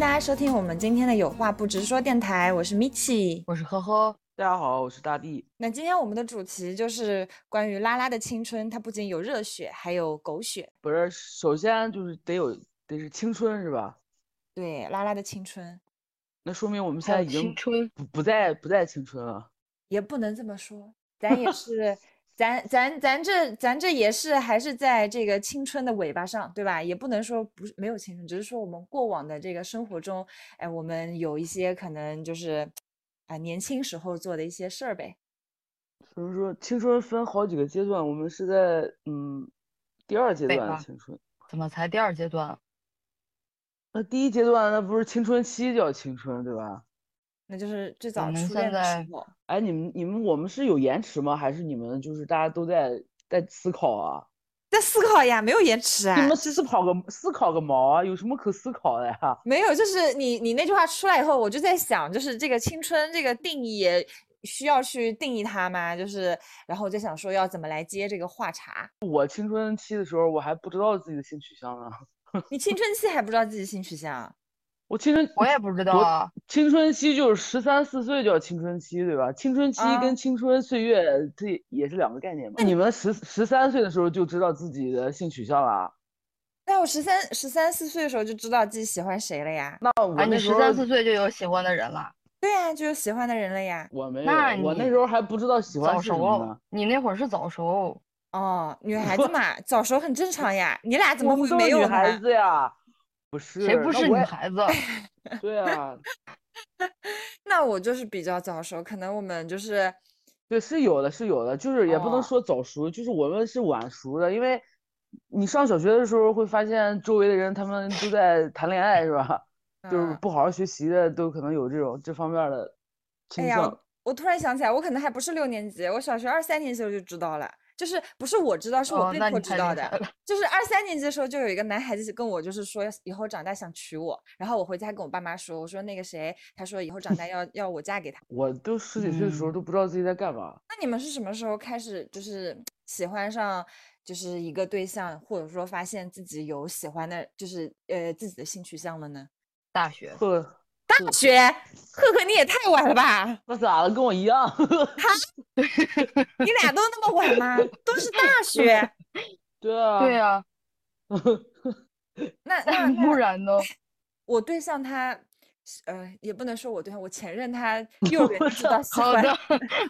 大家收听我们今天的有话不直说电台，我是米奇，我是呵呵。大家好，我是大地。那今天我们的主题就是关于拉拉的青春，它不仅有热血，还有狗血。不是，首先就是得有得是青春是吧？对，拉拉的青春。那说明我们现在已经青春不不再不再青春了。也不能这么说，咱也是，咱咱咱这咱这也是还是在这个青春的尾巴上，对吧？也不能说不是没有青春，只是说我们过往的这个生活中，哎，我们有一些可能就是啊年轻时候做的一些事儿呗。所以说青春分好几个阶段，我们是在嗯第二阶段的青春。怎么才第二阶段？那第一阶段那不是青春期叫青春对吧？那就是最早们初恋的时候。哎，你们你们我们是有延迟吗？还是你们就是大家都在在思考啊？在思考呀，没有延迟啊。你们思考个思考个毛啊？有什么可思考的呀？没有，就是你你那句话出来以后，我就在想，就是这个青春这个定义需要去定义它吗？就是，然后我就想说要怎么来接这个话茬。我青春期的时候，我还不知道自己的性取向呢。你青春期还不知道自己性取向？我青春我也不知道啊。青春期就是十三四岁叫青春期，对吧？青春期啊跟青春岁月这也是两个概念嘛。你们十十三岁的时候就知道自己的性取向了啊？那我十三十三四岁的时候就知道自己喜欢谁了呀？那我啊，你那时候十三四岁就有喜欢的人了，对呀、就有喜欢的人了呀。我没有，那我那时候还不知道喜欢什么熟呢。。你那会儿是早熟，哦，女孩 子嘛，早熟很正常呀。你俩怎么会没有呢？女孩子呀？不是，谁不是？女孩子？对啊，那我就是比较早熟，可能我们就是对，是有的，是有的，就是也不能哦说早熟，就是我们是晚熟的，因为你上小学的时候会发现周围的人他们都在谈恋爱，是吧？就是嗯不好好学习的都可能有这种这方面的哎呀，倾向。我我突然想起来，我可能还不是六年级，我小学二三年级我就知道了，就是不是我知道，是我哦被迫知道的。就是二三年级的时候，就有一个男孩子跟我就是说以后长大想娶我，然后我回家跟我爸妈说，我说那个谁，他说以后长大要要我嫁给他。我都十几岁的时候嗯都不知道自己在干嘛。那你们是什么时候开始就是喜欢上就是一个对象，或者说发现自己有喜欢的，就是呃自己的性取向了呢？大学呵，大学，赫赫你也太晚了吧？那咋了？跟我一样。你俩都那么晚吗？都是大学。对啊。对啊，那 那不然呢？我对象他，呃，也不能说我对象，我前任他幼儿园就知道喜欢，的，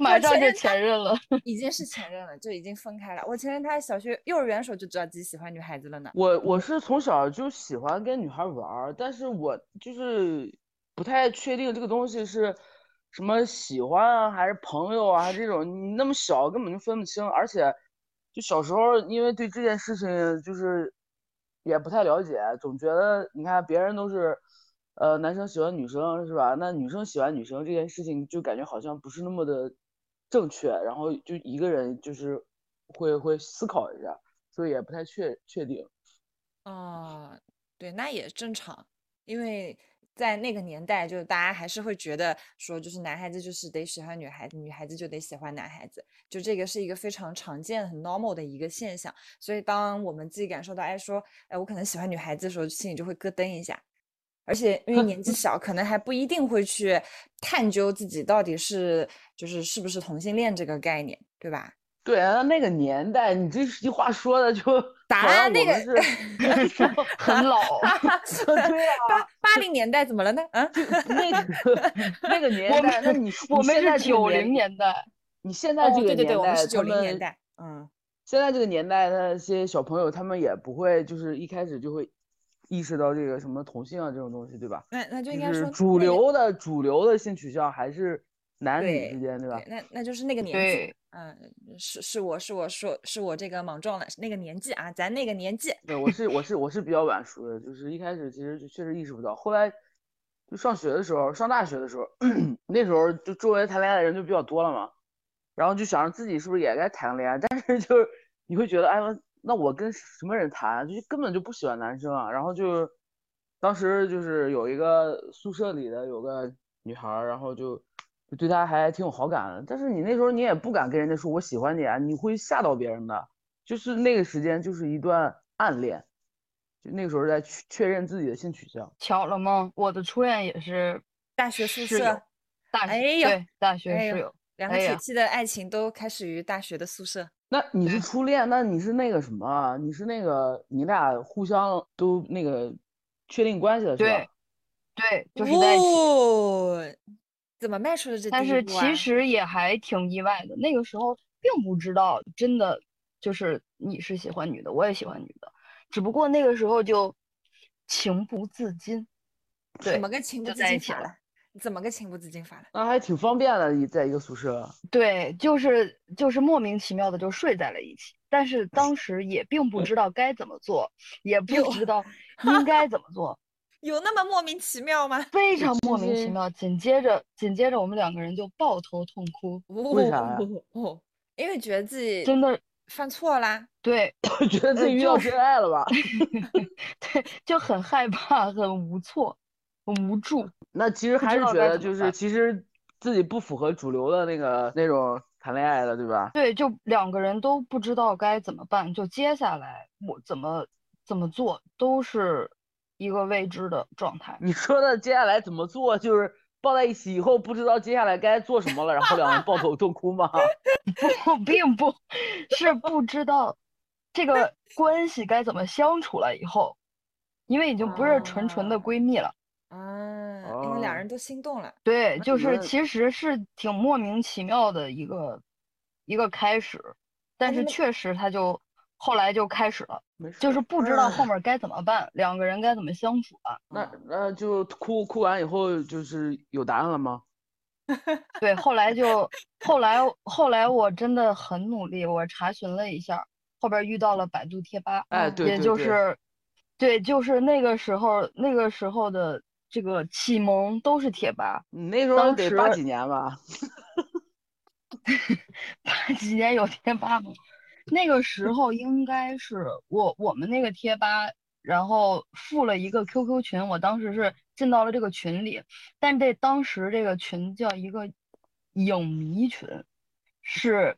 马上就前任他前任了。已经是前任了，就已经分开了。我前任他小学幼儿园的时候就知道自己喜欢女孩子了呢。我我是从小就喜欢跟女孩玩，但是我就是不太确定这个东西是什么喜欢啊，还是朋友啊，这种你那么小根本就分不清，而且就小时候因为对这件事情就是也不太了解，总觉得你看别人都是呃男生喜欢女生是吧？那女生喜欢女生这件事情就感觉好像不是那么的正确，然后就一个人就是会会思考一下，所以也不太确确定。哦，对，那也正常，因为在那个年代，就是大家还是会觉得说，就是男孩子就是得喜欢女孩子，女孩子就得喜欢男孩子，就这个是一个非常常见、很 normal 的一个现象。所以，当我们自己感受到，哎，说，哎，我可能喜欢女孩子的时候，心里就会咯噔一下。而且因为年纪 小，可能还不一定会去探究自己到底是就是是不是同性恋这个概念，对吧？对啊，那个年代，你这句话说的就 答案那个是很老 对啊，八八零年代怎么了呢？嗯，那个那个年代，那们你我们现在九零年，代，你现在哦，这个对对对，我们是年代，九零年代，嗯。现在这个年代，那些小朋友他们也不会就是一开始就会意识到这个什么同性啊这种东西，对吧？那那就应该说就是主流的主流的性取向还是男女之间，对吧对，？那那就是那个年纪嗯，是是我是我说是我这个莽撞了，那个年纪啊，咱那个年纪，对，我是我是我是比较晚熟的，就是一开始其实确实意识不到，后来就上学的时候，上大学的时候，那时候就周围谈恋爱的人就比较多了嘛，然后就想着自己是不是也该谈个恋爱，但是就是你会觉得，哎，那我跟什么人谈，就根本就不喜欢男生啊，然后就当时就是有一个宿舍里的有个女孩，然后就就对他还挺有好感的，但是你那时候你也不敢跟人家说我喜欢你啊，你会吓到别人的，就是那个时间就是一段暗恋。就那个时候在确确认自己的性取向。巧了吗？我的初恋也是大学宿舍，大学哎呦对大学哎呦室友。两个铁器的爱情都开始于大学的宿舍。那你是初恋，那你是那个什么啊？你是那个你俩互相都那个确定关系了是吧？对，对，就是在一起。哦，怎么迈出的这但是第一步啊？其实也还挺意外的，那个时候并不知道真的就是你是喜欢女的，我也喜欢女的，只不过那个时候就情不自禁。对怎么个情不自禁法了？怎么个情不自禁法了？那还挺方便的，一在一个宿舍。对，就是就是莫名其妙的就睡在了一起，但是当时也并不知道该怎么做，也不知道应该怎么做，有那么莫名其妙吗？非常莫名其妙。紧接着，紧接着我们两个人就抱头痛哭，为啥呀哦，因为觉得自己真的犯错啦。对我 觉得自己遇到就是真爱了吧？对，就很害怕，很无措，很无助。那其实还是觉得，就是其实自己不符合主流的那个那种谈恋爱的，对吧？对，就两个人都不知道该怎么办，就接下来我怎么怎么做都是一个未知的状态。你说的接下来怎么做，就是抱在一起以后不知道接下来该做什么了，然后两人抱头痛哭吗？不，并不是不知道这个关系该怎么相处了以后，因为已经不是纯纯的哦闺蜜了。啊，因为两哦人都心动了。对，就是其实是挺莫名其妙的一个一个开始，但是确实他就后来就开始了，就是不知道后面该怎么办，两个人该怎么相处啊。那那就哭哭完以后就是有答案了吗？对，后来就后来后来我真的很努力，我查询了一下，后边遇到了百度贴吧，哎，对也对对对，就是对，就是那个时候那个时候的这个启蒙都是贴吧，你那时候得八几年吧？八几年有贴吧吗？那个时候应该是我我们那个贴吧，然后附了一个 QQ 群，我当时是进到了这个群里，但这当时这个群叫一个影迷群，是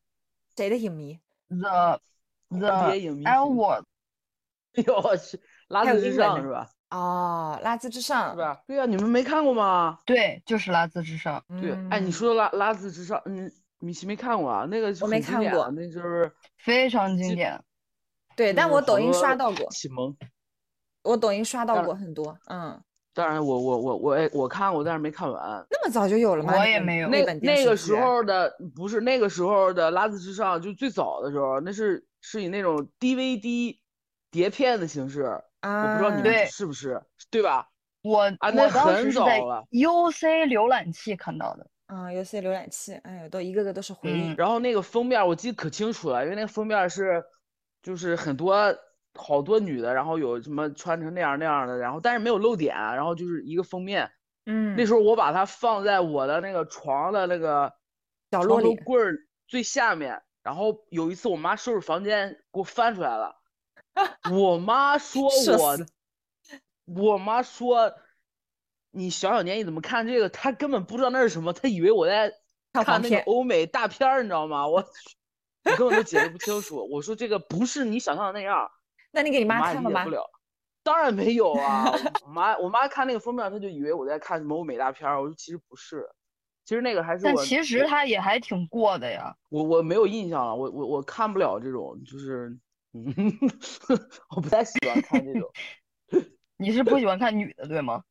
谁的影迷？the the 蝶影迷群 Edward 哎呦我去，拉兹之上是吧？哦，拉兹之上是。吧？对呀，你们没看过吗？对，就是拉兹之上，对，哎，你嗯说拉拉兹之上，嗯，米奇没看过啊？那个我没看过那就是非常经典。对，但我抖音刷到过，启蒙。我抖音刷到过很多。嗯，当然我，我我我也我看过，但是没看完。那么早就有了吗？我也没有那本电那个时候的不是那个时候的《拉子之上》，就最早的时候，那是是以那种 DVD 碟片的形式，我不知道你们啊对是不是，对吧？我啊那我当很时是在早了 UC 浏览器看到的，啊，游戏浏览器，哎呦，都一个个都是回忆。嗯然后那个封面我记得可清楚了，因为那个封面是就是很多好多女的，然后有什么穿成那样那样的，然后但是没有露点，然后就是一个封面。嗯，那时候我把它放在我的那个床的那个床头角落里柜儿最下面，然后有一次我妈收拾房间给我翻出来了，我妈说我，我妈说你小小年纪怎么看这个？他根本不知道那是什么，他以为我在看那个欧美大片儿，你知道吗？我我根本都解释不清楚。我说这个不是你想象的那样，那你给你妈看了吗不？了。当然没有啊，我妈我妈看那个封面，她就以为我在看什么欧美大片儿。我说其实不是，其实那个还是我但其实他也还挺过的呀。我我没有印象了，我我我看不了这种，就是嗯，我不太喜欢看这种。你是不喜欢看女的对吗？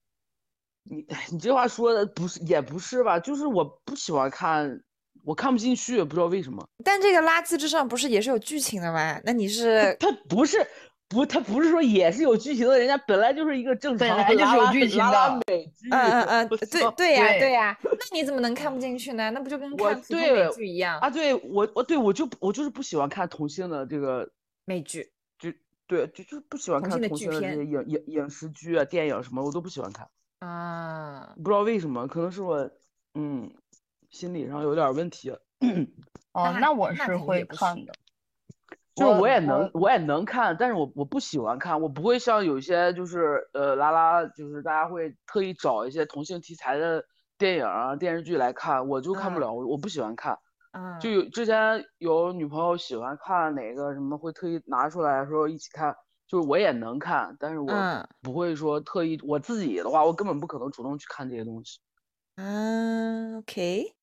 你 你这话说的不是也不是吧？就是我不喜欢看，我看不进去，不知道为什么。但这个拉字之上不是也是有剧情的吗？那你是他不是不，他不是说也是有剧情的，人家本来就是一个正常的本来就是拉拉有剧情拉拉的美剧。嗯嗯嗯，对对呀对对呀，那你怎么能看不进去呢？那不就跟看普通美对剧一样？啊，对我我对我就我就是不喜欢看同性的这个美剧就对，就就是不喜欢看同性的剧同性的这些片影影影视剧啊、电影什么，我都不喜欢看。啊，不知道为什么，可能是我嗯心理上有点儿问题。哦，那那我是会看的。就是我也能，我也能看，但是我我不喜欢看，我不会像有些就是呃拉拉，就是大家会特意找一些同性题材的电影啊电视剧来看，我就看不嗯了，我我不喜欢看。嗯，就有之前有女朋友喜欢看哪个什么，会特意拿出来说一起看，就是我也能看，但是我嗯不会说特意，我自己的话，我根本不可能主动去看这些东西。嗯，OK，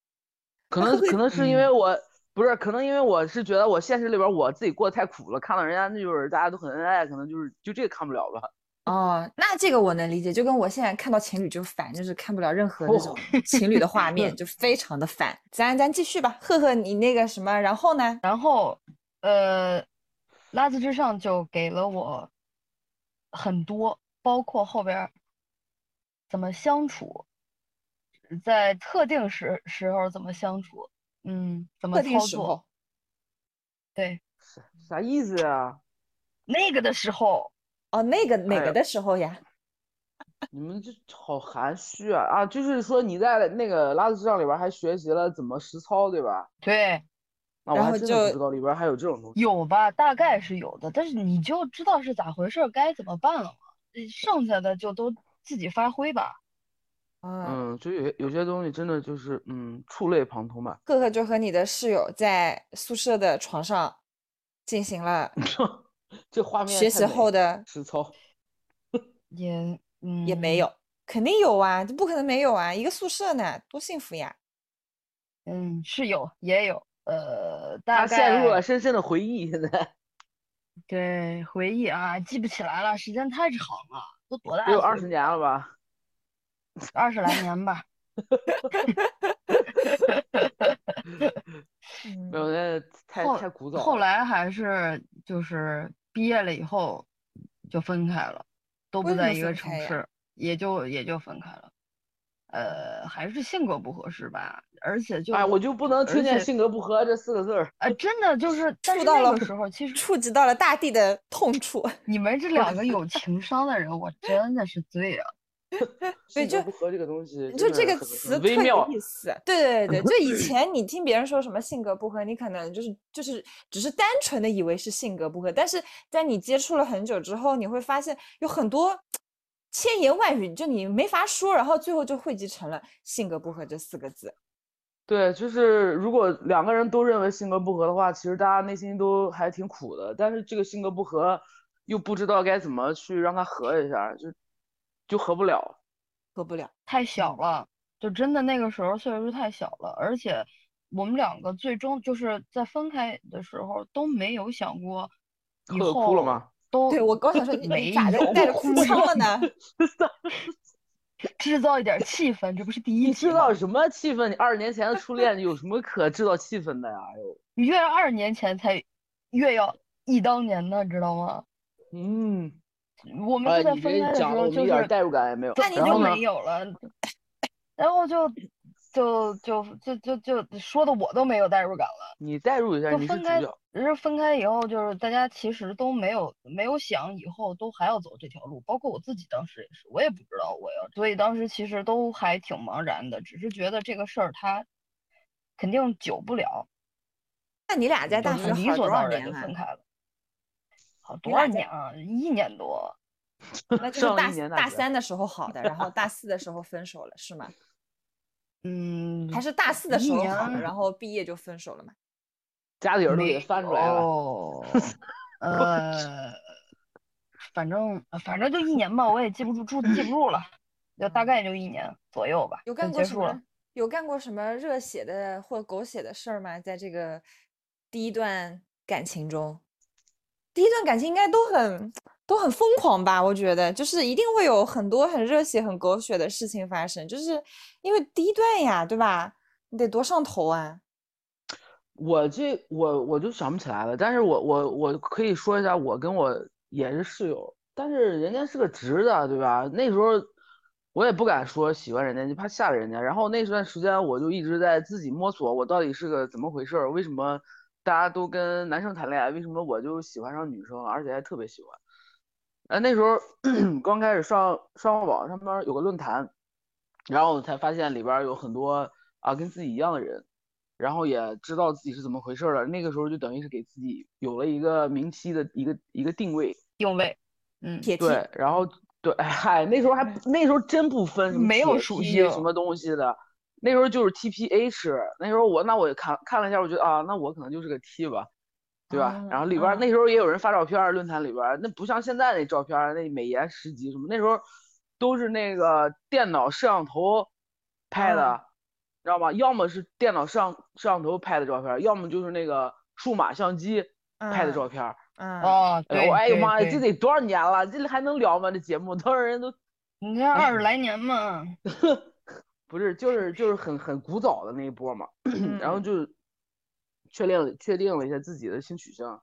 可能可能是因为嗯我不是，可能因为我是觉得我现实里边我自己过得太苦了，看到人家那就是大家都很恩爱，可能就是就这个看不了吧。哦，那这个我能理解，就跟我现在看到情侣就烦，就是看不了任何那种哦 情侣的画面，就非常的烦。咱咱继续吧，赫赫，你那个什么，然后呢？然后，呃，拉字之上就给了我很多，包括后边儿怎么相处，在特定时时候怎么相处，嗯，怎么操作，对，啥意思呀？那个的时候，哦，那个哪个的时候呀？你们这好含蓄啊啊！就是说你在那个拉字之上里边还学习了怎么实操，对吧？对，那我还然后就真的不知道里边还有这种东西。有吧，大概是有的，但是你就知道是咋回事，该怎么办了剩下的就都自己发挥吧。嗯，嗯，就有些有些东西真的就是嗯触类旁通吧。赫赫就和你的室友在宿舍的床上进行了 这画面学习后的，实操。也嗯也没有，肯定有啊，这不可能没有啊，一个宿舍呢，多幸福呀！嗯，是有也有，呃，大他陷入了深深的回忆，现在 对回忆啊，记不起来了，时间太长了，都多大得有二十年了吧？二十来年吧。嗯没有，那太后太古早了。后来还是就是毕业了以后就分开了，都不在一个城市，也就也就分开了。呃，还是性格不合适吧，而且就哎，我就不能听见性格不合这四个字儿。呃，真的就是，但是触到了那个时候其实触及到了大地的痛处。你们这两个有情商的人，我真的是醉了。对就性格不合这个东西，就这个词特有很微妙。意思，对对对，就以前你听别人说什么性格不合，你可能就是就是只是单纯的以为是性格不合，但是在你接触了很久之后，你会发现有很多千言万语，就你没法说，然后最后就汇集成了性格不合这四个字。对，就是如果两个人都认为性格不合的话，其实大家内心都还挺苦的。但是这个性格不合，又不知道该怎么去让它合一下，就就合不了。合不了，太小嗯了，就真的那个时候岁数太小了，而且我们两个最终就是在分开的时候都没有想过以赫后哭了吗？都对我刚想说 你没咋的有带着哭腔了呢？制造一点气氛，这不是第一你集制造？什么气氛？你二十年前的初恋有什么可制造气氛的呀？哎呦，越二年前才越要忆当年呢，知道吗？嗯，我们哎，就在分开的时候就我们一点是代入感也没有。那你就没？有了，然后就就就就就就说的我都没有代入感了。你代入一下，就分开你是主角。，是分开以后，就是大家其实都没有没有想以后都还要走这条路，包括我自己当时也是，我也不知道我要，所以当时其实都还挺茫然的，只是觉得这个事儿它肯定久不了，那你俩在大学理所当然年？就分开了。好多少年啊？一年多。那就是大大三的时候好的，然后大四的时候分手了，是吗？嗯，还是大四的时候好的，然后毕业就分手了嘛？家里人都给翻出来了。哦，呃，反正反正就一年吧，我也记不住住记不住了，就大概就一年左右吧，有干过什结束了么。？有干过什么热血的或狗血的事儿吗？在这个第一段感情中，第一段感情应该都很都很疯狂吧？我觉得就是一定会有很多很热血、很狗血的事情发生，就是因为第一段呀，对吧？你得多上头啊！我这我我就想不起来了，但是我我我可以说一下，我跟我也是室友，但是人家是个直的，对吧？那时候我也不敢说喜欢人家，就怕吓着人家。然后那段时间我就一直在自己摸索，我到底是个怎么回事？为什么大家都跟男生谈恋爱，为什么我就喜欢上女生，而且还特别喜欢？哎，那时候 刚开始上上网上面有个论坛，然后我才发现里边儿有很多啊跟自己一样的人。然后也知道自己是怎么回事了。那个时候就等于是给自己有了一个明晰的一个一个定位，定位，嗯，铁对，然后对，哎嗨，那时候还那时候真不分没有属性梯什么东西的，那时候就是 TPH，那时候我那我也看看了一下，我觉得啊，那我可能就是个 T 吧，对吧？然后里边那时候也有人发照片儿，论坛里边儿那不像现在那照片儿，那美颜十级什么，那时候都是那个电脑摄像头拍的，嗯知道吗？要么是电脑摄像摄像头拍的照片，要么就是那个数码相机拍的嗯照片哦，哎呦，对，哎呦妈呀，这得多少年了？这还能聊吗？这节目多少人都 你看二十来年嘛，不是，就是就是很很古早的那一波嘛，然后嗯就确定确定了一下自己的性取向，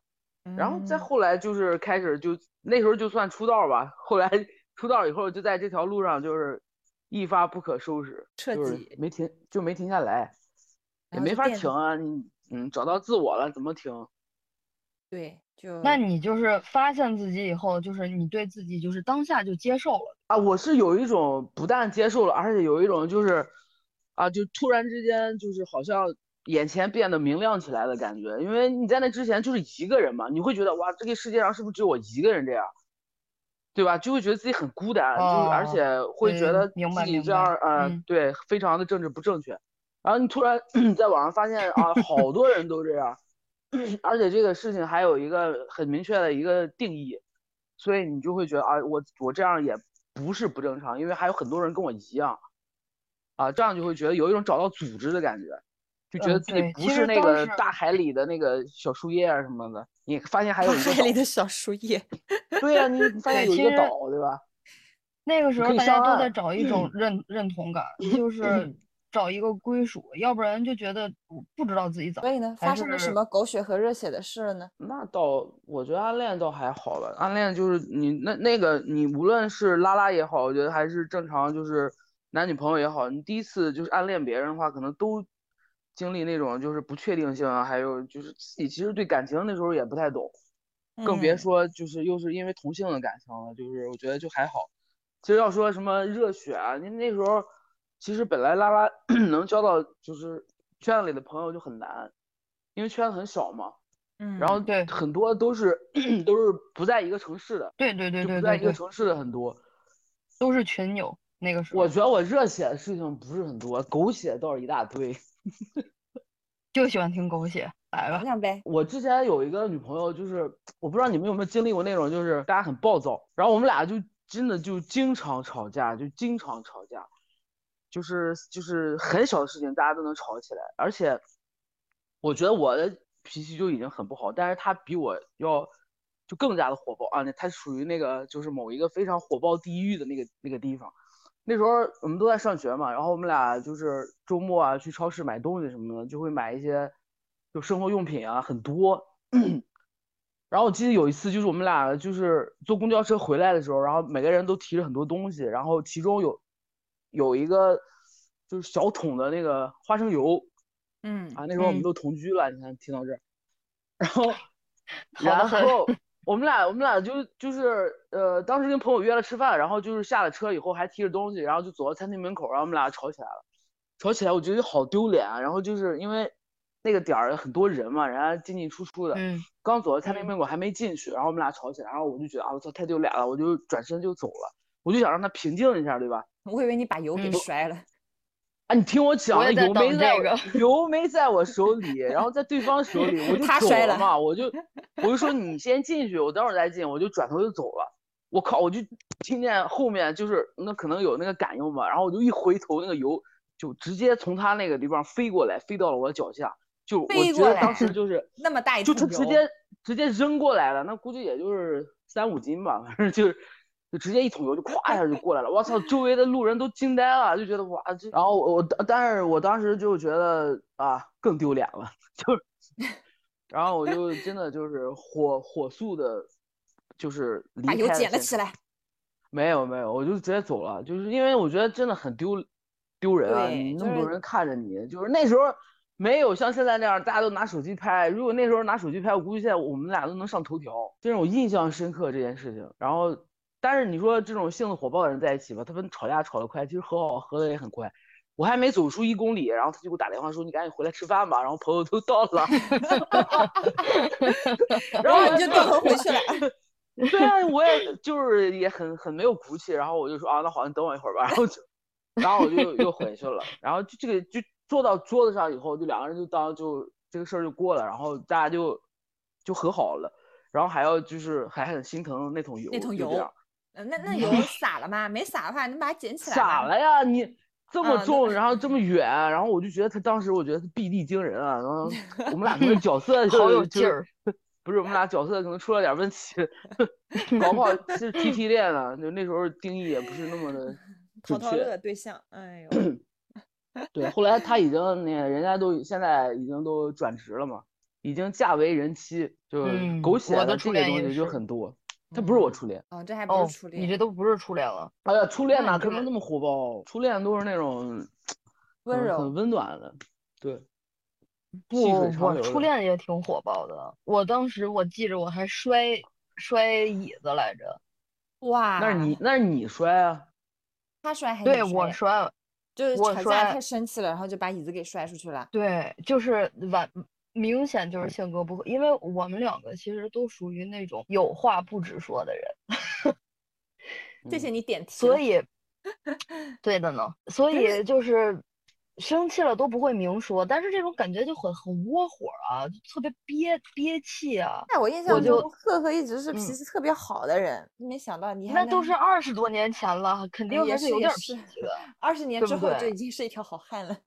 然后再嗯后来就是开始就那时候就算出道吧，后来出道以后就在这条路上就是一发不可收拾，彻就是底没停就没停下来，也没法停啊，你嗯找到自我了怎么停？对，就那你就是发现自己以后，就是你对自己就是当下就接受了。啊，我是有一种不但接受了，而且有一种就是，啊，就突然之间就是好像眼前变得明亮起来的感觉，因为你在那之前就是一个人嘛，你会觉得哇，这个世界上是不是只有我一个人这样，对吧？就会觉得自己很孤单，就是而哦且会觉得自己这样，呃，嗯对，非常的政治不正确。然后你突然 在网上发现啊，好多人都这样，而且这个事情还有一个很明确的一个定义，所以你就会觉得啊，我我这样也不是不正常，因为还有很多人跟我一样，啊，这样就会觉得有一种找到组织的感觉，就觉得嗯自己不是那个大海里的那个小树叶啊什么的，你发现还有一个岛，海里的小树叶，对呀、你你 发现有一个岛，对吧？那个时候大家都在找一种认认同感，就是找一个归属，要不然就觉得不不知道自己怎么。所以呢，发生了什么狗血和热血的事了呢？那倒，我觉得暗恋倒还好了。暗恋就是你那那个你无论是拉拉也好，我觉得还是正常，就是男女朋友也好，你第一次就是暗恋别人的话，可能都经历那种就是不确定性啊，还有就是自己其实对感情那时候也不太懂，更别嗯说就是又是因为同性的感情了，就是我觉得就还好。其实要说什么热血啊，你那时候其实本来拉拉 能交到就是圈子里的朋友就很难，因为圈子很小嘛。嗯，然后对很多都是 都是不在一个城市的，对对对就不在一个城市的很多。都是群友。那个时候我觉得我热血的事情不是很多，狗血倒是一大堆。就喜欢听狗血，来吧讲。讲呗。我之前有一个女朋友，就是我不知道你们有没有经历过那种，就是大家很暴躁，然后我们俩就真的就经常吵架，就经常吵架，就是就是很小的事情大家都能吵起来，而且我觉得我的脾气就已经很不好，但是她比我要就更加的火爆啊，那她属于那个就是某一个非常火爆地狱的那个那个地方。那时候我们都在上学嘛，然后我们俩就是周末啊去超市买东西什么的，就会买一些就生活用品啊，很多。然后我记得有一次就是我们俩就是坐公交车回来的时候，然后每个人都提着很多东西，然后其中有有一个就是小桶的那个花生油嗯啊，那时候我们嗯都同居了，你看听到这儿，然后然后我们俩我们俩就就是呃，当时跟朋友约了吃饭，然后就是下了车以后还提着东西，然后就走到餐厅门口，然后我们俩吵起来了。吵起来我觉得好丢脸啊，然后就是因为那个点儿很多人嘛，人家进进出出的，嗯，刚走到餐厅嗯门口还没进去，然后我们俩吵起来，然后我就觉得啊我操太丢脸了，我就转身就走了，我就想让他平静一下，对吧？我以为你把油给嗯摔了。啊，你听我讲，我油没在油没在我手里，然后在对方手里，我就走他摔了了嘛，我就我就说你先进去，我等会儿再进，我就转头就走了。我靠，我就听见后面就是那可能有那个感应吧，然后我就一回头，那个油就直接从他那个地方飞过来，飞到了我的脚下，就我觉得当时就是那么大一就他直接直接扔过来了，那估计也就是三五斤吧，反正就是就直接一桶油就咵一下就过来了，我操，周围的路人都惊呆了，就觉得哇这，然后我我但是我当时就觉得啊更丢脸了，就是，然后我就真的就是火火速的，就是离把油捡了起来。没有没有，我就直接走了，就是因为我觉得真的很丢丢人啊！你那么多人看着你，就是那时候没有像现在那样大家都拿手机拍。如果那时候拿手机拍，我估计现在我们俩都能上头条。这种印象深刻这件事情。然后，但是你说这种性子火爆的人在一起吧，他们吵架吵得快，其实和好和的也很快。我还没走出一公里，然后他就给我打电话说：“你赶紧回来吃饭吧。”然后朋友都到了，然后我就掉头回去了。对啊，我也就是也很很没有骨气，然后我就说啊，那好，你等我一会儿吧，然后就，然后我就又回去了，然后就这个就坐到桌子上以后，就两个人就当就这个事儿就过了，然后大家就就和好了，然后还要就是还很心疼那桶油，那桶油那那油撒了吗？没撒的话，你把它捡起来吧。撒了呀，你这么重，然后这么远，然后我就觉得他当时我觉得他臂力惊人啊，然后 我们俩那个角色就 好有劲儿。不是我们俩角色可能出了点问题，搞不好是 T T 恋了，就那时候定义也不是那么的淘淘准确。乐对象，哎呦，对，后来他已经那个人家都现在已经都转职了嘛，已经嫁为人妻，就嗯狗血的的这个初恋也东西就很多。他不是我初恋，哦，这还不哦是初，恋，你这都不是初恋了。哎呀，初恋哪可能那么火爆？初恋都是那种温柔嗯很温暖的，对，不我。初恋也挺火爆的。我当时我记着我还摔摔椅子来着。哇，那是你，那是你摔啊？他摔还是摔我摔，就是我吵架太生气了，然后就把椅子给摔出去了。对，就是完明显就是性格不合，因为我们两个其实都属于那种有话不直说的人，谢谢嗯你点题。所以 对的呢，所以就是生气了都不会明说，但是这种感觉就很很窝火啊，就特别憋憋气啊。在我印象中，赫赫一直是脾嗯气特别好的人，没想到你还那都是二十多年前了，肯定也还是有点脾气的。二十年之后就已经是一条好汉了。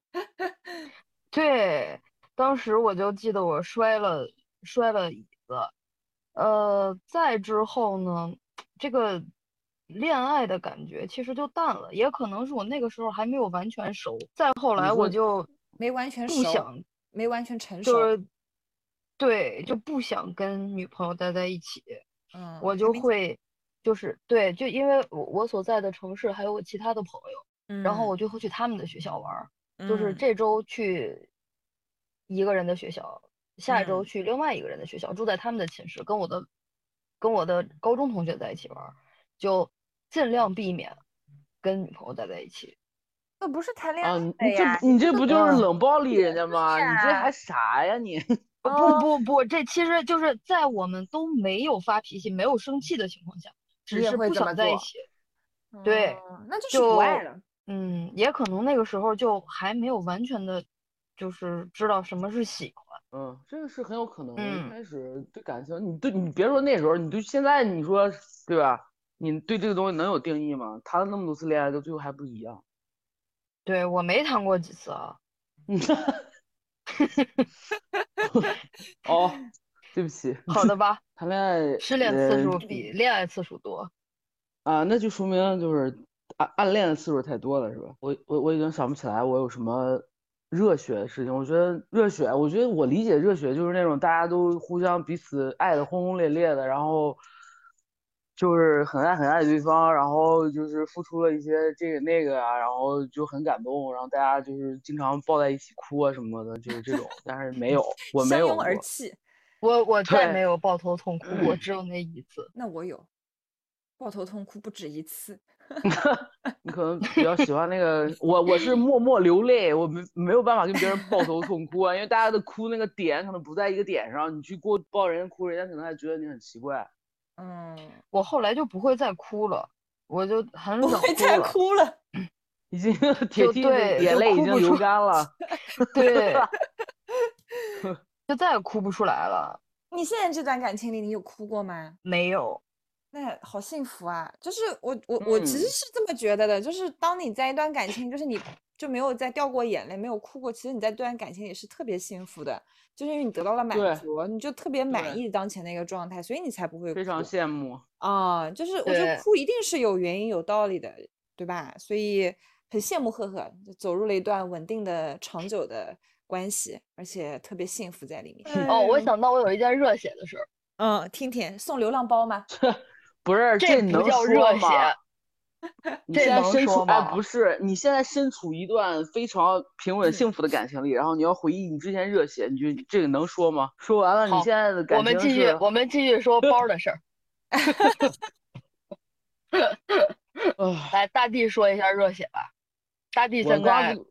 对，当时我就记得我摔了摔了椅子，呃，再之后呢，这个恋爱的感觉其实就淡了，也可能是我那个时候还没有完全熟。再后来我就没完全不想，没完全成熟。就是对，就不想跟女朋友待在一起，嗯，我就会就是对，就因为我我所在的城市还有我其他的朋友，然后嗯我就会去他们的学校玩儿。就是嗯这周去一个人的学校，下一周嗯去另外一个人的学校，住在他们的寝室，跟我的跟我的高中同学在一起玩儿，就尽量避免跟女朋友待在一起。那不是谈恋啊，爱你你这你这不就是嗯冷暴力人家吗？你这还啥呀你？不不不，这其实就是在我们都没有发脾气、没有生气的情况下，只是不想在一起。对哦那就是不爱了。嗯，也可能那个时候就还没有完全的，就是知道什么是喜欢。嗯，这个是很有可能的。一嗯开始对感情，你对你别说那时候，你对现在你说对吧？你对这个东西能有定义吗？谈了那么多次恋爱，到最后还不一样？对，我没谈过几次啊。哦，对不起，好的吧，谈恋爱失恋次呃数比恋爱次数多。啊，那就说明就是暗暗恋的次数太多了，是吧？我我我已经想不起来我有什么热血的事情。我觉得热血，我觉得我理解热血就是那种大家都互相彼此爱的轰轰烈烈的，然后就是很爱很爱对方，然后就是付出了一些这个那个啊，然后就很感动，然后大家就是经常抱在一起哭啊什么的，就是这种。但是没有，我没有而泣。我我再对没有抱头痛哭我，只有那一次。那我有，抱头痛哭不止一次。你可能比较喜欢那个，我我是默默流泪，我没没有办法跟别人抱头痛哭啊，因为大家的哭那个点可能不在一个点上，你去过抱人家哭，人家可能还觉得你很奇怪。嗯，我后来就不会再哭了，我就很少不会再哭了。已经铁就梯的对眼泪已经流干了。对，就再也哭不出来了。你现在这段感情里，你有哭过吗？没有，那好幸福啊！就是我我我其实嗯是这么觉得的，就是当你在一段感情，就是你就没有再掉过眼泪，没有哭过，其实你在这段感情里是特别幸福的，就是因为你得到了满足，你就特别满意当前的一个状态，所以你才不会非常羡慕。啊。就是我觉得哭一定是有原因有道理的，对吧？所以很羡慕赫赫，就走入了一段稳定的、长久的关系，而且特别幸福在里面。哦，我嗯想到我有一件热血的事儿，嗯，听听送流浪包吗？不是，这能叫热血吗？你这现在能身处哎，说吗不是，你现在身处一段非常平稳幸福的感情里，然后你要回忆你之前热血，你就这个能说吗？说完了，你现在的感情我们，继续我们继续说包的事儿。来，大地说一下热血吧。大地现在，刚就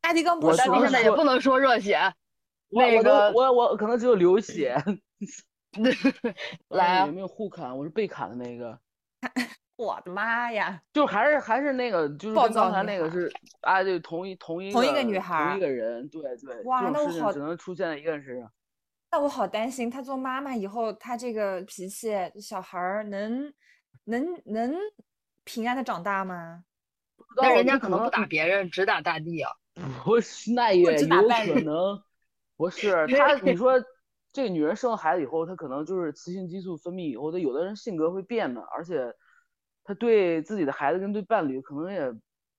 阿迪刚不大地现在也不能说热血。那个我我可能只有流血。来啊有没有互砍？我是被砍的那个，我的妈呀！就还是还是那个，就是暴跟刚才那个是，啊，对，同一同一同一个个女孩儿同一个人，对对，哇那我好只能出现在一个人身上。那我好担心，她做妈妈以后，她这个脾气，小孩儿能能能平安的长大吗？那人家可可能不打别人，只打大地啊。不是，那也有可能，不是他。你说这个女人生了孩子以后，她可能就是雌性激素分泌以后，她有的人性格会变的，而且她对自己的孩子跟对伴侣可能也，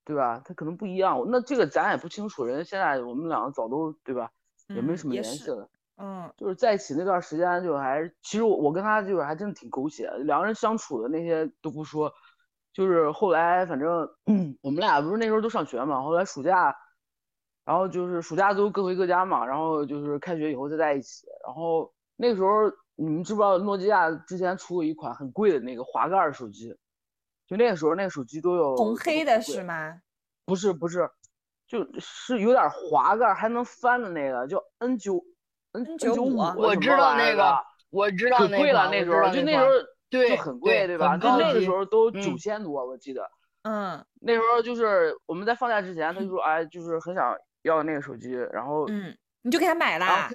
对吧？她可能不一样。那这个咱也不清楚，人现在我们两个早都对吧，也没嗯什么联系了。嗯就是在一起那段时间，就还其实我我跟他就是还真的挺狗血，两个人相处的那些都不说，就是后来反正 我们俩不是那时候都上学嘛，后来暑假，然后就是暑假都各回各家嘛，然后就是开学以后再在一起，然后那个时候你们知不知道诺基亚之前出过一款很贵的那个滑盖儿手机，就那个时候那个手机都有红黑的是吗？不是不是，就是有点滑盖儿还能翻的那个就 N 九 N 九五，啊我知道那个，我知道那个贵了那时候，知道那款就那时候对就很贵，对吧？就那个时候都嗯九千多，我记得嗯那时候就是我们在放假之前，他就说哎，就是很想要那个手机，然后嗯，你就给他买然后啦？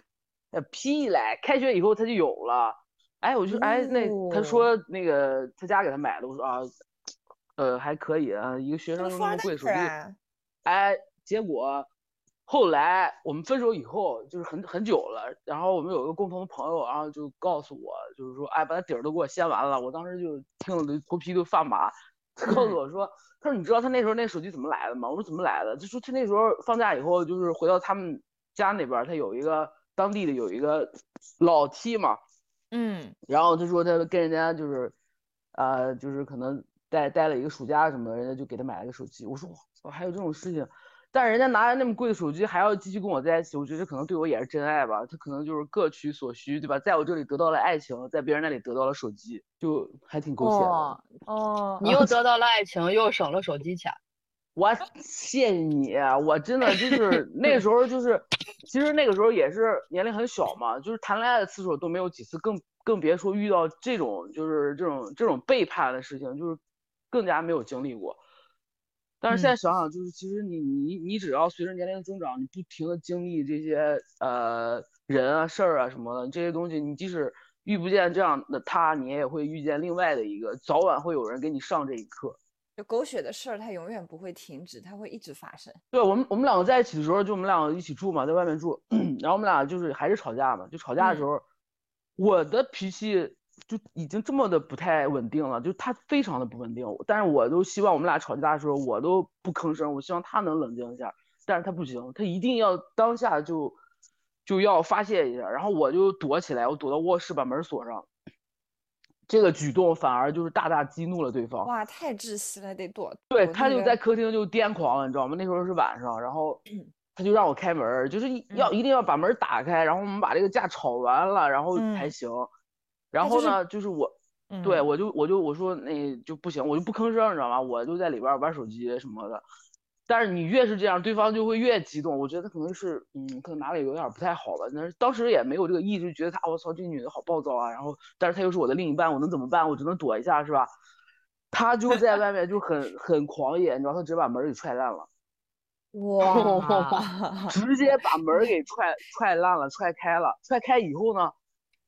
呃屁嘞，开学以后他就有了，哎，我就哎那他哦说那个他家给他买的，我说啊，呃还可以啊，一个学生用那么贵手机，哎，结果后来我们分手以后，就是很很久了，然后我们有一个共同的朋友，然后就告诉我，就是说，哎，把他底儿都给我掀完了。我当时就听了头皮都发麻。他告诉我说，他说你知道他那时候那手机怎么来的吗？我说怎么来的？就说他那时候放假以后，就是回到他们家那边，他有一个当地的有一个老七嘛，嗯然后他说他跟人家就是，呃，就是可能待待了一个暑假什么的，人家就给他买了个手机。我说我，还有这种事情，但人家拿着那么贵的手机还要继续跟我在一起，我觉得可能对我也是真爱吧。他可能就是各取所需，对吧？在我这里得到了爱情，在别人那里得到了手机，就还挺狗血的。哦哦，你又 得到了爱情，又省了手机钱。我谢谢你，我真的就是那个时候就是，其实那个时候也是年龄很小嘛，就是谈恋爱的次数都没有几次，更更别说遇到这种就是这种这种背叛的事情，就是更加没有经历过。但是现在想想，就是其实你你你只要随着年龄增长，你不停的经历这些呃人啊事儿啊什么的这些东西，你即使遇不见这样的他，你也会遇见另外的一个，早晚会有人给你上这一课。就狗血的事儿，它永远不会停止，它会一直发生。对我们，我们两个在一起的时候，就我们两个一起住嘛，在外面住，然后我们俩就是还是吵架嘛，就吵架的时候，我的脾气就已经这么的不太稳定了，就他非常的不稳定，但是我都希望我们俩吵架的时候，我都不吭声，我希望他能冷静一下，但是他不行，他一定要当下就就要发泄一下，然后我就躲起来，我躲到卧室把门锁上，这个举动反而就是大大激怒了对方。哇，太窒息了，得躲。对，他就在客厅就癫狂了，你知道吗？那时候是晚上，然后 他就让我开门，就是要嗯一定要把门打开，然后我们把这个架吵完了，然后才嗯行。然后呢，就是我，对嗯我就我就我说那就不行，我就不吭声，你知道吗？我就在里边玩手机什么的。但是你越是这样，对方就会越激动。我觉得他可能是，嗯，可能哪里有点不太好吧。但是当时也没有这个意识，觉得他，我操，这女的好暴躁啊。然后，但是她又是我的另一半，我能怎么办？我只能躲一下，是吧？他就在外面就很很狂野，你知道，他直接把门给踹烂了，哇，直接把门给踹踹烂了，踹开了。踹开以后呢，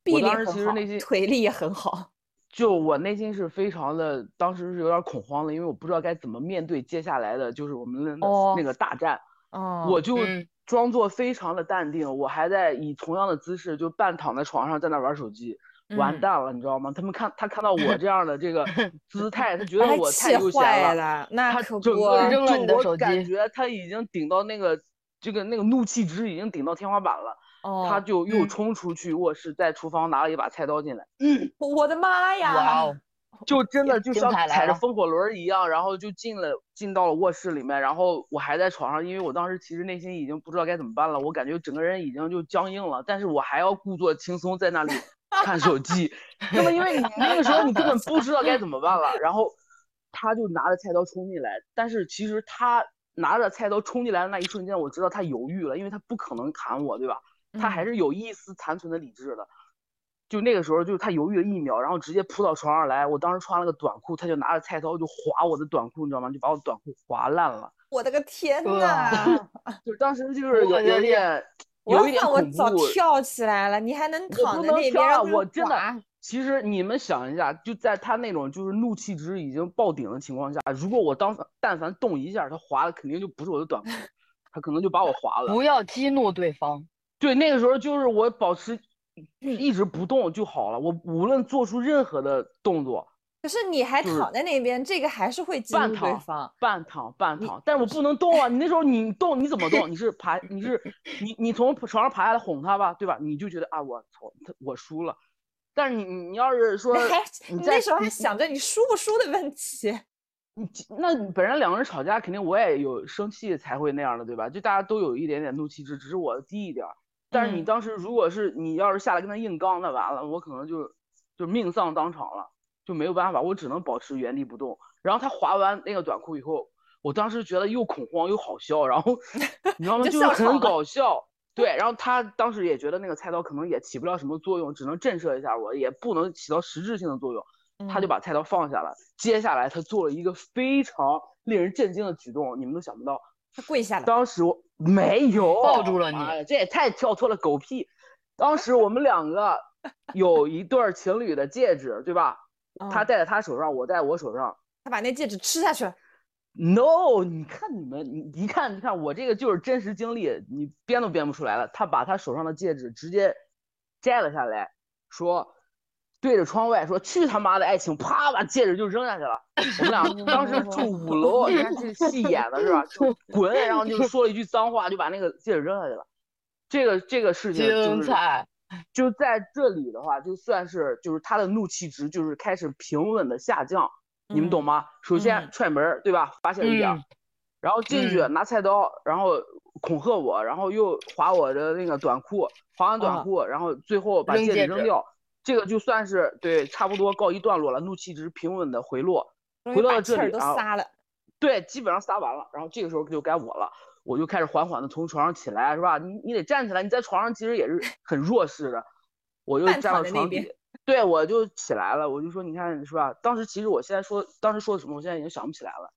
臂力我当时很好其实内心 腿力也很好。就我内心是非常的，当时是有点恐慌的，因为我不知道该怎么面对接下来的就是我们的那个大战。哦，我就嗯装作非常的淡定，我还在以同样的姿势就半躺在床上在那玩手机，完嗯蛋了，你知道吗？他们看他看到我这样的这个 姿态，他觉得我太气悠闲了，了，那他可不整个扔了我你的手机感觉他已经顶到那个这个那个怒气值已经顶到天花板了，他哦，就又嗯冲出去卧室，在厨房拿了一把菜刀进来，嗯我的妈呀！哇哦，就真的就像踩着风火轮儿一样，然后就进了进到了卧室里面，然后我还在床上，因为我当时其实内心已经不知道该怎么办了，我感觉整个人已经就僵硬了，但是我还要故作轻松在那里 看手机，那么因为你那个时候你根本不知道该怎么办了，然后他就拿着菜刀冲进来，但是其实他拿着菜刀冲进来的那一瞬间，我知道他犹豫了，因为他不可能砍我，对吧？他还嗯是有一丝残存的理智的。就那个时候，就是他犹豫了一秒，然后直接扑到床上来。我当时穿了个短裤，他就拿着菜刀就划我的短裤，你知道吗？就把我短裤划烂了。我的个天哇呐！就是当时就是有一点，有一点我恐怖。早跳起来了，你还能躺！在那边让它我真的，其实你们想一下，就在他那种就是怒气值已经爆顶的情况下，如果我当但凡动一下，他划的肯定就不是我的短裤，他可能就把我划了。不要激怒对方。对，那个时候就是我保持一直不动就好了，我无论做出任何的动作，可是你还躺在那边，这个还是会激怒对半躺方。半躺半躺，但是我不能动啊！你那时候你动你怎么动？你是爬你是你你从床上爬下来哄他吧，对吧？你就觉得啊我操他我输了，但是你你你要是说你还你那时候还想着你输不输的问题。你那本来两个人吵架，肯定我也有生气才会那样的，对吧？就大家都有一点点怒气值，只是我低一点儿。但是你嗯当时如果是你要是下来跟他硬刚，那完了，我可能就就命丧当场了，就没有办法，我只能保持原地不动。然后他划完那个短裤以后，我当时觉得又恐慌又好笑，然后 你知道吗？就是很搞笑。对，然后他当时也觉得那个菜刀可能也起不了什么作用，只能震慑一下我，也不能起到实质性的作用。他就嗯把菜刀放下了。接下来他做了一个非常令人震惊的举动，你们都想不到。他跪下了，当时我没有 抱住了你哎，这也太跳脱了，狗屁！当时我们两个 有一对儿情侣的戒指，对吧？他嗯戴在他手上，我戴我手上。他把那戒指吃下去了。No，你看你们，你一看，你看我这个就是真实经历，你编都编不出来了。他把他手上的戒指直接摘了下来，说对着窗外说：“去他妈的爱情！”啪，把戒指就扔下去了。我们俩 当时住五楼，你看这戏演的是吧？就 滚，然后就说了一句脏话，就把那个戒指扔下去了。这个这个事情精就是彩，就在这里的话，就算是就是他的怒气值就是开始平稳的下降，你们懂嗯吗？首先嗯踹门儿，对吧？发现了一点然后进去嗯拿菜刀，然后恐吓我，然后又划我的那个短裤，划完短啊裤，然后最后把戒指指扔掉，这个就算是对差不多告一段落了，怒气值平稳的回落，终回到了这里啊都撒了。对，基本上撒完了，然后这个时候就该我了，我就开始缓缓的从床上起来，是吧？你你得站起来，你在床上其实也是 很弱势的，我就站到床底，对我就起来了，我就说你看是吧？当时其实我现在说当时说的什么，我现在已经想不起来了。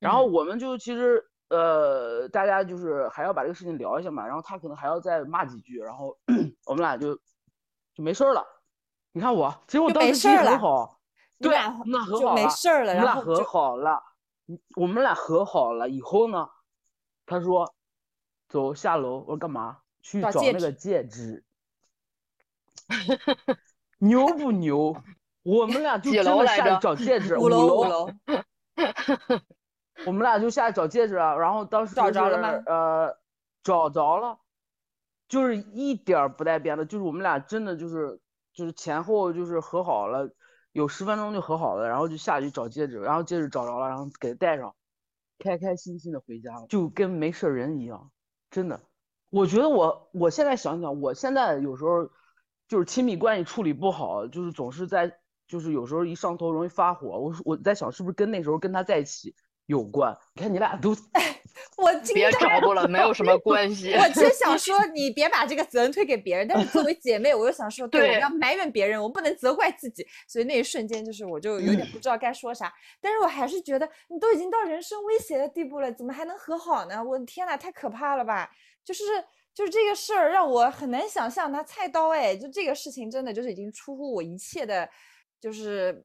然后嗯我们就其实呃，大家就是还要把这个事情聊一下嘛，然后他可能还要再骂几句，然后 我们俩就就没事儿了。你看我，其实我当时脾气没事儿了很好，对，你俩我们好了事儿了，我们俩和好了，嗯我们俩和好了以后呢，他说走下楼，我说干嘛？去找那个戒指，牛不牛？我们俩就真的下去找戒指，五楼五楼，我们俩就下去找戒指啊。然后当时是找着了吗呃，找着了，就是一点儿不带变的，就是我们俩真的就是就是前后就是和好了，有十分钟就和好了，然后就下去找戒指，然后戒指找着了，然后给他戴上，开开心心的回家了，就跟没事人一样，真的。我觉得我我现在想想，我现在有时候就是亲密关系处理不好，就是总是在就是有时候一上头容易发火，我我在想是不是跟那时候跟他在一起有关？你看你俩都 我惊别呆找不了，没有什么 关系。我其实想说，你别把这个责任推给别人，但是作为姐妹，我又想说，对，我要埋怨别人，我不能责怪自己。所以那一瞬间，就是我就有点不知道该说啥。但是我还是觉得，你都已经到人身威胁的地步了，怎么还能和好呢？我的天呐，太可怕了吧！就是就是这个事儿让我很难想象，拿菜刀，哎，就这个事情真的就是已经出乎我一切的，就是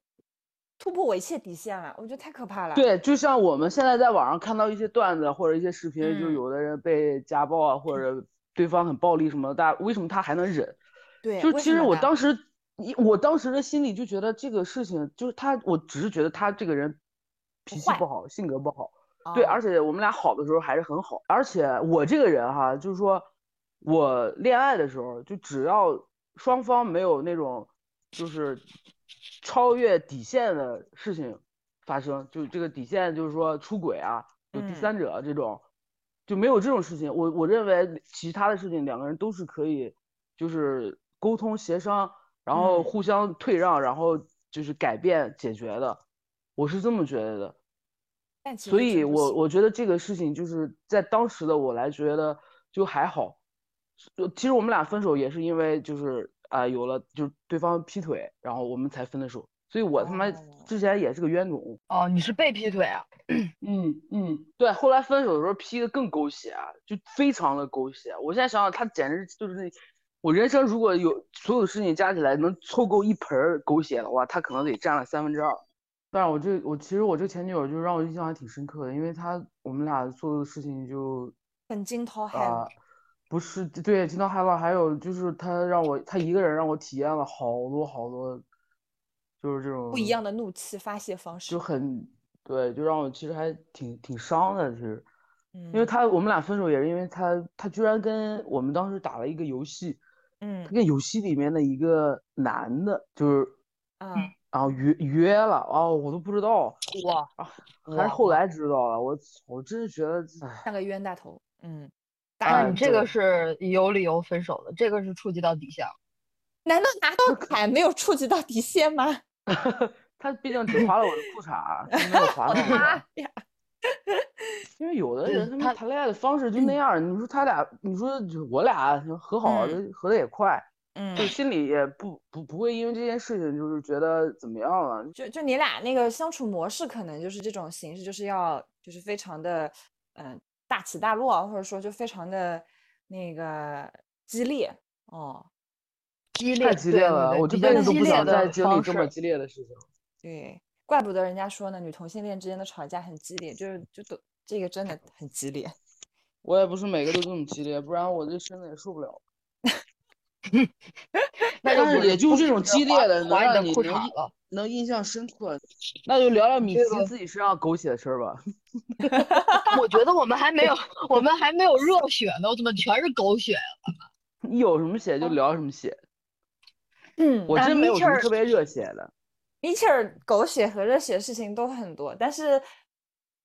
突破我一切底线了。我觉得太可怕了。对，就像我们现在在网上看到一些段子或者一些视频，就嗯有的人被家暴啊，或者对方很暴力什么的，大家为什么他还能忍？对，就其实我当时，一我当时的心里就觉得这个事情就是他，我只是觉得他这个人脾气不好，性格不好。对，哦而且我们俩好的时候还是很好，而且我这个人哈，就是说我恋爱的时候，就只要双方没有那种就是超越底线的事情发生，就这个底线就是说出轨啊，有第嗯三者这种，就没有这种事情，我我认为其他的事情两个人都是可以就是沟通协商，然后嗯互相退让，然后就是改变解决的，我是这么觉得的。所以我我觉得这个事情就是在当时的我来觉得就还好。呃其实我们俩分手也是因为就是啊、有了就是对方劈腿，然后我们才分的手。所以我他妈哦之前也是个冤种。哦，你是被劈腿啊？嗯嗯，对，后来分手的时候劈的更狗血，就非常的狗血。我现在想想，他简直就是我人生如果有所有事情加起来能凑够一盆儿狗血的话，他可能得占了三分之二。但是我这我其实我这前女友就让我印象还挺深刻的，因为她我们俩做的事情就很惊涛骇啊、浪。不是对惊涛骇浪，还有就是他让我他一个人让我体验了好多好多，就是这种不一样的怒气发泄方式就。很对，就让我其实还挺挺伤的，其实。因为嗯他我们俩分手也是因为他他居然跟我们当时打了一个游戏，嗯他跟游戏里面的一个男的，就是啊，然后约约了，哦，我都不知道，哇，还是后来知道了，我我真是觉得，像个冤大头。嗯，那哎你这个是有理由分手的，这个是触及到底线了。难道拿到凯没有触及到底线吗？他毕竟只划了我的裤衩，他没有划到我妈的。呀！因为有的人他们谈恋爱的方式就那样，你说他俩，你说就我俩和好和的也快，嗯就，心里也不不不会因为这件事情就是觉得怎么样了，就就你俩那个相处模式，可能就是这种形式，就是要就是非常的嗯、大起大落啊，或者说就非常的那个激烈哦。激烈，太激烈了，我这辈子都不想再经历这么激烈的事情。对，怪不得人家说呢，女同性恋之间的吵架很激烈，就是就都这个真的很激烈。我也不是每个都这么激烈，不然我这身子也受不了。那但是也就不这种激烈的，能让你能。能印象深刻。那就聊聊米奇自己身上狗血的事儿吧。我觉得我们还没有，我们还没有热血呢，我怎么全是狗血呀？你有什么血就聊什么血，嗯我真没有什么特别热血的。米切尔狗血和热血的事情都很多，但是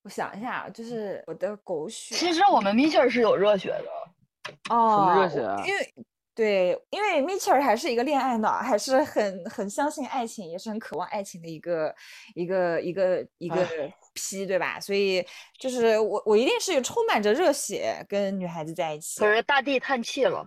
我想一下啊，就是我的狗血其实我们米切尔是有热血的，哦，什么热血啊因为对，因为米切尔还是一个恋爱脑，还是很很相信爱情，也是很渴望爱情的一个一个一个一个唉 P，对吧？所以就是我我一定是充满着热血跟女孩子在一起。可是大地叹气了。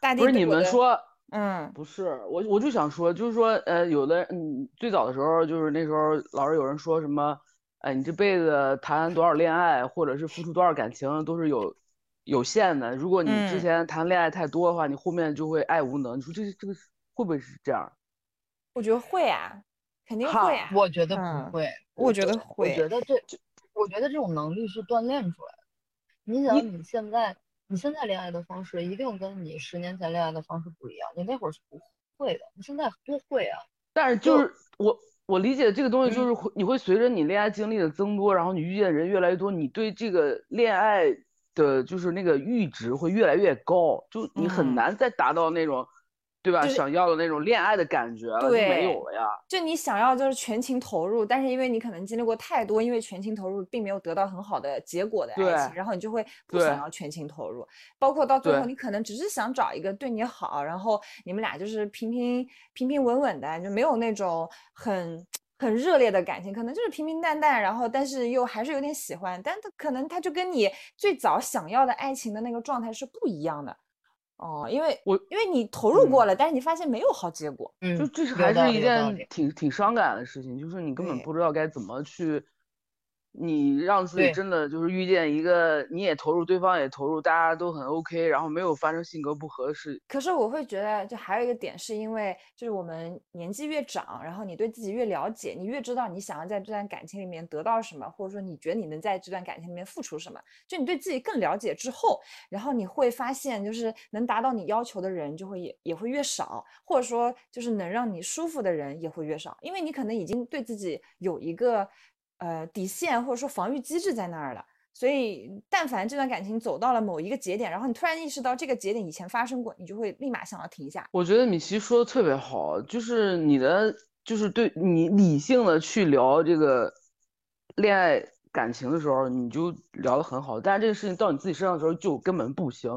大地不是你们说，嗯不是我，我就想说，就是说，呃，有的，嗯，最早的时候，就是那时候老是有人说什么，哎，你这辈子谈多少恋爱，或者是付出多少感情，都是有有限的。如果你之嗯前谈恋爱太多的话，你后面就会爱无能。你说这这个会不会是这样？我觉得会啊，肯定会啊。我觉得嗯不会，我觉得会我觉得这，我觉得这种能力是锻炼出来的。你想，你现在你现在恋爱的方式一定跟你十年前恋爱的方式不一样，你那会儿是不会的，你现在多会啊！但是就就是我我理解这个东西，就嗯是会你会随着你恋爱经历的增多，然后你遇见的人越来越多，你对这个恋爱的就是那个阈值会越来越高，就你很嗯难再达到那种，对吧？就是想要的那种恋爱的感觉了，就没有了呀。就你想要就是全情投入，但是因为你可能经历过太多，因为全情投入并没有得到很好的结果的爱情，然后你就会不想要全情投入。包括到最后，你可能只是想找一个对你好，然后你们俩就是平平平平稳稳的，就没有那种很很热烈的感情，可能就是平平淡淡，然后但是又还是有点喜欢，但他可能他就跟你最早想要的爱情的那个状态是不一样的。哦，因为我因为你投入过嗯了，但是你发现没有好结果。嗯，就这是还是一件挺挺伤感的事情，就是你根本不知道该怎么去，你让自己真的就是遇见一个你也投入，对方也投入，大家都很 OK，然后没有发生性格不合的事，可是我会觉得，就还有一个点，是因为就是我们年纪越长，然后你对自己越了解，你越知道你想要在这段感情里面得到什么，或者说你觉得你能在这段感情里面付出什么。就你对自己更了解之后，然后你会发现，就是能达到你要求的人就会也也会越少，或者说就是能让你舒服的人也会越少，因为你可能已经对自己有一个呃底线或者说防御机制在那儿了。所以，但凡这段感情走到了某一个节点，然后你突然意识到这个节点以前发生过，你就会立马想要停下。我觉得米奇说的特别好，就是你的，就是对你理性的去聊这个恋爱感情的时候，你就聊得很好，但是这个事情到你自己身上的时候就根本不行，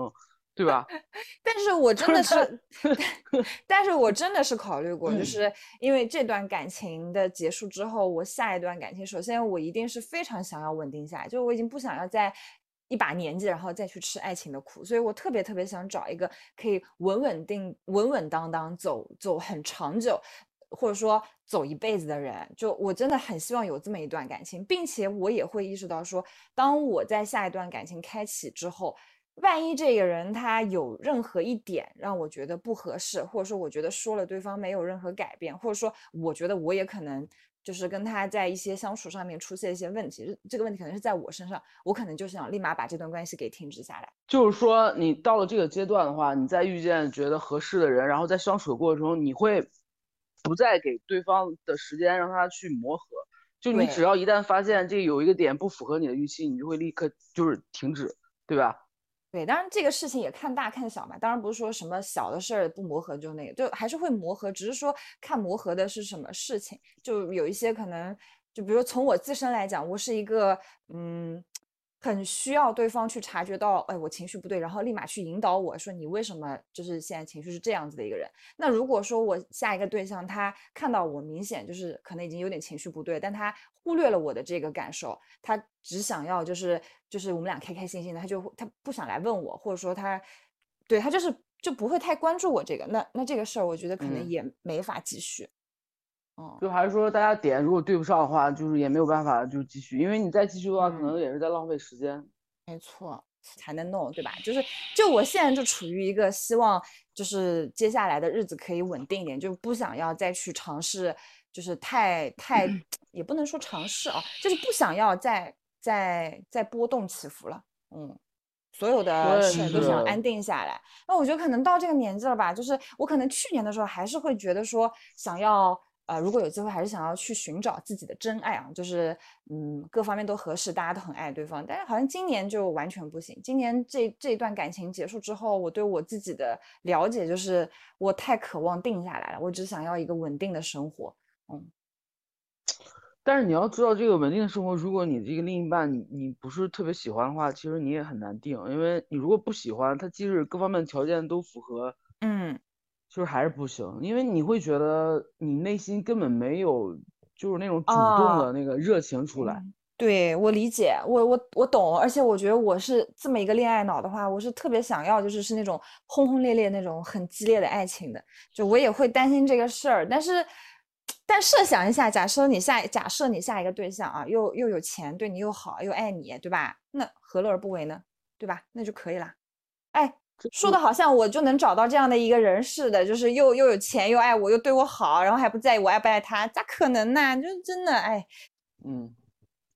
对吧？但是我真的是 但是我真的是考虑过，就嗯是因为这段感情的结束之后，我下一段感情，首先我一定是非常想要稳定下来，就是我已经不想要再一把年纪，然后再去吃爱情的苦，所以我特别特别想找一个可以稳稳定、稳稳当当走走很长久。或者说走一辈子的人，就我真的很希望有这么一段感情，并且我也会意识到说，当我在下一段感情开启之后，万一这个人他有任何一点让我觉得不合适，或者说我觉得说了对方没有任何改变，或者说我觉得我也可能就是跟他在一些相处上面出现一些问题，这个问题可能是在我身上，我可能就想立马把这段关系给停止下来。就是说，你到了这个阶段的话，你在遇见觉得合适的人，然后在相处的过程中，你会不再给对方的时间让他去磨合。就你只要一旦发现这有一个点不符合你的预期，你就会立刻就是停止，对吧？对，当然这个事情也看大看小嘛，当然不是说什么小的事儿不磨合就那个，就还是会磨合，只是说看磨合的是什么事情。就有一些可能，就比如从我自身来讲，我是一个嗯，很需要对方去察觉到，哎，我情绪不对，然后立马去引导我说你为什么就是现在情绪是这样子的一个人。那如果说我下一个对象他看到我明显就是可能已经有点情绪不对，但他忽略了我的这个感受，他只想要就是就是我们俩开开心心的，他就会他不想来问我，或者说他对他就是就不会太关注我这个，那那这个事儿我觉得可能嗯也没法继续。哦，就还是说大家点如果对不上的话，就是也没有办法就继续，因为你再继续的话，可嗯能也是在浪费时间。没错，才能弄，对吧？就是就我现在就处于一个希望，就是接下来的日子可以稳定一点，就不想要再去尝试，就是太太也不能说尝试啊，就是不想要再再再波动起伏了，嗯。所有的事儿都想安定下来，那我觉得可能到这个年纪了吧，就是我可能去年的时候还是会觉得说想要呃，如果有机会还是想要去寻找自己的真爱啊，就是嗯各方面都合适，大家都很爱对方，但是好像今年就完全不行。今年这这一段感情结束之后，我对我自己的了解就是我太渴望定下来了，我只想要一个稳定的生活。嗯但是你要知道，这个稳定的生活，如果你这个另一半你你不是特别喜欢的话，其实你也很难定，因为你如果不喜欢他，即使各方面条件都符合，嗯，就是还是不行，因为你会觉得你内心根本没有就是那种主动啊的那个热情出来。嗯对，我理解，我我我懂，而且我觉得我是这么一个恋爱脑的话，我是特别想要就是是那种轰轰烈烈那种很激烈的爱情的，就我也会担心这个事儿，但是但设想一下，假设你下假设你下一个对象啊，又又有钱，对你又好，又爱你，对吧？那何乐而不为呢？对吧？那就可以啦。哎，说的好像我就能找到这样的一个人似的，就是又又有钱又爱我，又对我好，然后还不在意我爱不爱他，咋可能呢？就真的哎，嗯，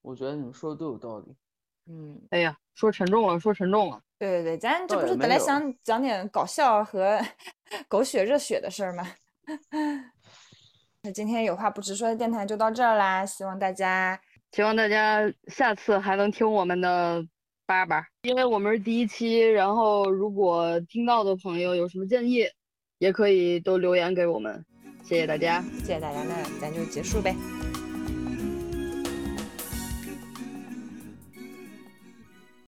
我觉得你们说的都有道理。嗯。哎呀，说沉重了，说沉重了。对对对，咱这不是本来想讲点搞笑和 狗血热血的事儿吗？那 今天有话不直说的电台就到这儿啦，希望大家希望大家下次还能听我们的叭叭，因为我们是第一期，然后如果听到的朋友有什么建议，也可以都留言给我们，谢谢大家。谢谢大家，那咱就结束呗。